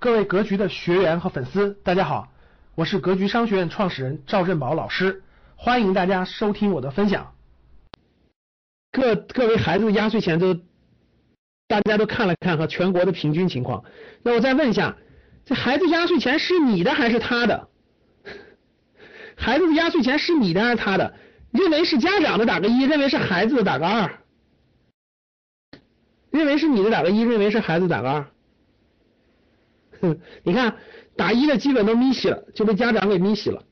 各位格局的学员和粉丝，大家好，我是格局商学院创始人赵振宝老师，欢迎大家收听我的分享。各各位孩子的压岁钱都，大家都看了看和全国的平均情况，那我再问一下，这孩子压岁钱是你的还是他的？孩子的压岁钱是你的还是他的？认为是家长的打个一，认为是孩子的打个二。认为是你的打个一，认为是孩子打个二。哼，你看打一的基本都咪洗了，就被家长给咪洗了。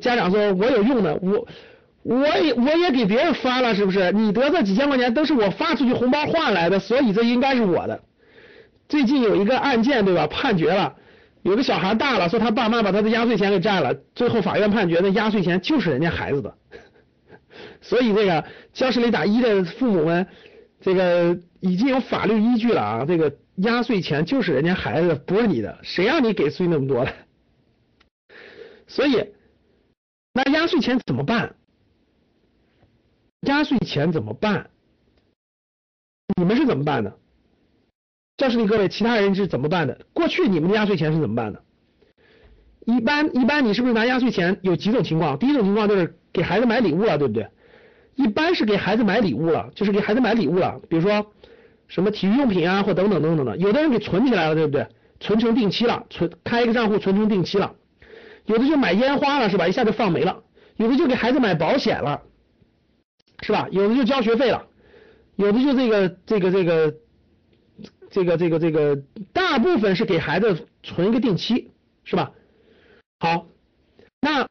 家长说：“我有用的，我我也我也给别人发了，是不是？你得这几千块钱都是我发出去红包换来的，所以这应该是我的。”最近有一个案件，对吧？判决了，有个小孩大了，说他爸妈把他的压岁钱给占了，最后法院判决那压岁钱就是人家孩子的。所以这个教室里打一的父母们，这个已经有法律依据了啊，这个。压岁钱就是人家孩子，不是你的，谁让你给出去那么多了？所以，那压岁钱怎么办？压岁钱怎么办？你们是怎么办的？教室里各位，其他人是怎么办的？过去你们的压岁钱是怎么办的？一般一般，你是不是拿压岁钱？有几种情况？第一种情况就是给孩子买礼物了，对不对？一般是给孩子买礼物了，就是给孩子买礼物了，比如说。什么体育用品啊，或等等等等的，有的人给存起来了，对不对？存成定期了，存开一个账户存成定期了。有的就买烟花了，是吧？一下就放没了。有的就给孩子买保险了，是吧？有的就交学费了，有的就这个这个这个这个这个这个，大部分是给孩子存一个定期，是吧？好，那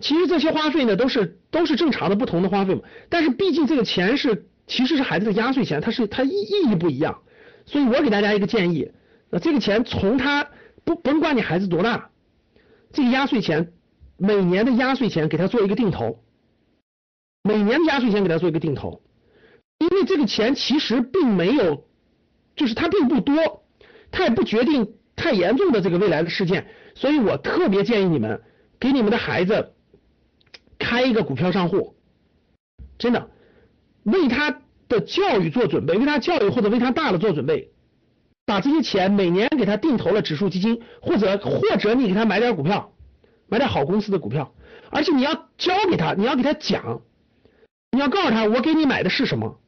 其实这些花费呢，都是都是正常的不同的花费嘛。但是毕竟这个钱是。其实是孩子的压岁钱，它是它意意义不一样，所以我给大家一个建议，那这个钱从他不甭管你孩子多大，这个压岁钱每年的压岁钱给他做一个定投，每年的压岁钱给他做一个定投，因为这个钱其实并没有，就是它并不多，它也不决定太严重的这个未来的事件，所以我特别建议你们给你们的孩子开一个股票账户，真的。为他的教育做准备，为他教育或者为他大了做准备，把这些钱每年给他定投了指数基金，或者或者你给他买点股票，买点好公司的股票，而且你要教给他，你要给他讲，你要告诉他我给你买的是什么，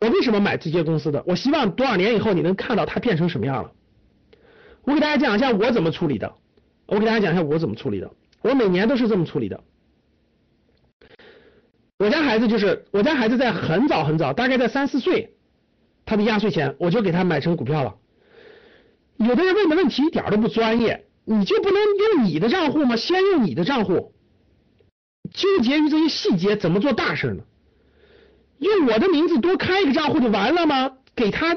我为什么买这些公司的，我希望多少年以后你能看到它变成什么样了。我给大家讲一下我怎么处理的，我给大家讲一下我怎么处理的，我每年都是这么处理的。我家孩子就是我家孩子在很早很早，大概在三四岁，他的压岁钱我就给他买成股票了。有的人问的问题一点都不专业，你就不能用你的账户吗？先用你的账户，纠结于这些细节怎么做大事呢？用我的名字多开一个账户就完了吗？给他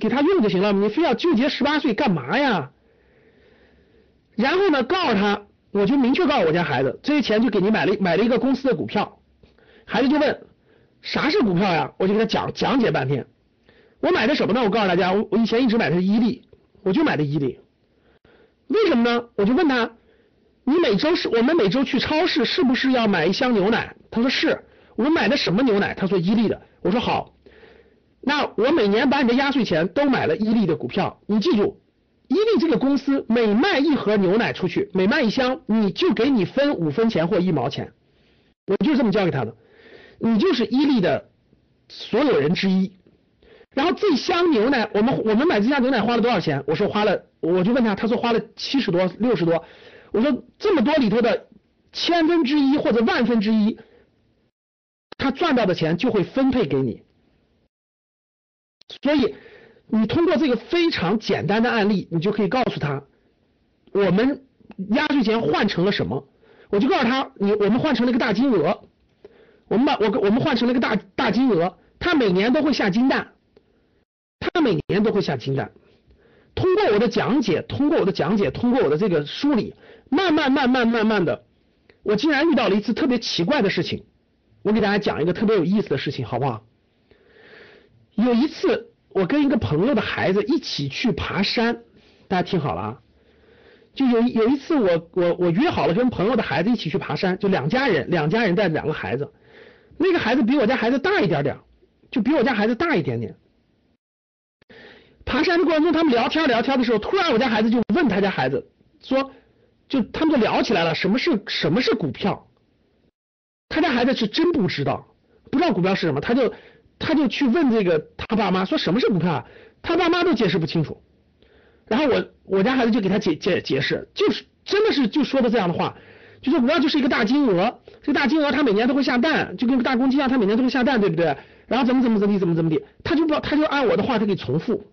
给他用就行了，你非要纠结十八岁干嘛呀？然后呢，告诉他，我就明确告诉我家孩子，这些钱就给你买了买了一个公司的股票。孩子就问啥是股票呀？我就给他讲讲解半天。我买的什么呢？我告诉大家，我我以前一直买的是伊利，我就买的伊利。为什么呢？我就问他，你每周是我们每周去超市是不是要买一箱牛奶？他说是。我买的什么牛奶？他说伊利的。我说好。那我每年把你的压岁钱都买了伊利的股票。你记住，伊利这个公司每卖一盒牛奶出去，每卖一箱，你就给你分五分钱或一毛钱。我就是这么教给他的。你就是伊利的所有人之一，然后这箱牛奶，我们我们买这箱牛奶花了多少钱？我说花了，我就问他，他说花了七十多、六十多。我说这么多里头的千分之一或者万分之一，他赚到的钱就会分配给你。所以你通过这个非常简单的案例，你就可以告诉他，我们压岁钱换成了什么？我就告诉他，你我们换成了一个大金额。我们把我我们换成了一个大大金额，他每年都会下金蛋，他每年都会下金蛋。通过我的讲解，通过我的讲解，通过我的这个梳理，慢慢慢慢慢慢的，我竟然遇到了一次特别奇怪的事情。我给大家讲一个特别有意思的事情，好不好？有一次，我跟一个朋友的孩子一起去爬山，大家听好了啊，就有有一次我我我约好了跟朋友的孩子一起去爬山，就两家人，两家人带着两个孩子。那个孩子比我家孩子大一点点，就比我家孩子大一点点。爬山的过程中，他们聊天聊天的时候，突然我家孩子就问他家孩子说，就他们就聊起来了，什么是什么是股票？他家孩子是真不知道，不知道股票是什么，他就他就去问这个他爸妈说什么是股票啊？他爸妈都解释不清楚。然后我我家孩子就给他解解解释，就是真的是就说的这样的话，就说股票就是一个大金额，这个大金额它每年都会下蛋，就跟个大公鸡一样，它每年都会下蛋，对不对？然后怎么怎么怎么地怎么怎么地，他就不他就按我的话他给重复，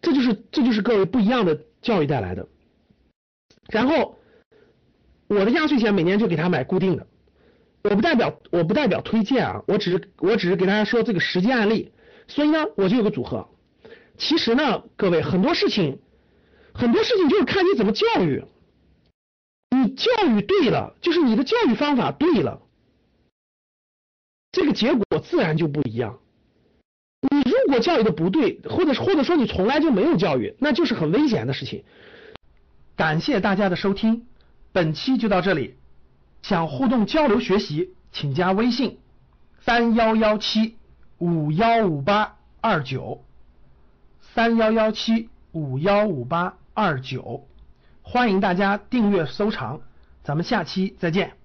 这就是这就是各位不一样的教育带来的。然后我的压岁钱每年就给他买固定的，我不代表我不代表推荐啊，我只是我只是给大家说这个实际案例，所以呢我就有个组合。其实呢，各位很多事情，很多事情就是看你怎么教育。你教育对了，就是你的教育方法对了，这个结果自然就不一样。你如果教育的不对，或者或者说你从来就没有教育，那就是很危险的事情。感谢大家的收听，本期就到这里。想互动交流学习，请加微信三幺幺七五幺五八二九。三幺幺七五幺五八二九，欢迎大家订阅收藏，咱们下期再见。